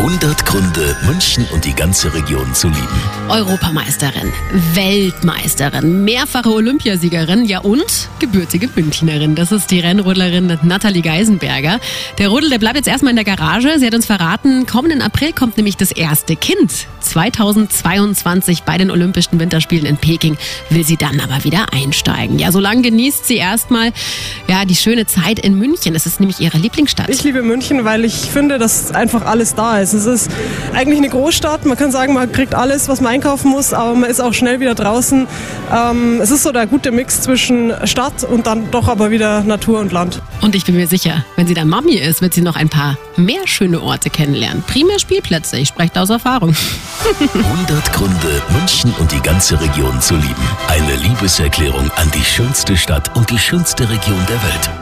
100 Gründe, München und die ganze Region zu lieben. Europameisterin, Weltmeisterin, mehrfache Olympiasiegerin, ja und gebürtige Münchnerin. Das ist die Rennrodlerin Nathalie Geisenberger. Der Rodel, der bleibt jetzt erstmal in der Garage. Sie hat uns verraten, kommenden April kommt nämlich das erste Kind. 2022 bei den Olympischen Winterspielen in Peking will sie dann aber wieder einsteigen. Ja, solange genießt sie erstmal ja, die schöne Zeit in München. Das ist nämlich ihre Lieblingsstadt. Ich liebe München, weil ich finde, dass einfach alles da ist. Es ist eigentlich eine Großstadt. Man kann sagen, man kriegt alles, was man einkaufen muss, aber man ist auch schnell wieder draußen. Ähm, es ist so der gute Mix zwischen Stadt und dann doch aber wieder Natur und Land. Und ich bin mir sicher, wenn sie dann Mami ist, wird sie noch ein paar mehr schöne Orte kennenlernen. Primär Spielplätze, ich spreche da aus Erfahrung. 100 Gründe, München und die ganze Region zu lieben. Eine Liebeserklärung an die schönste Stadt und die schönste Region der Welt.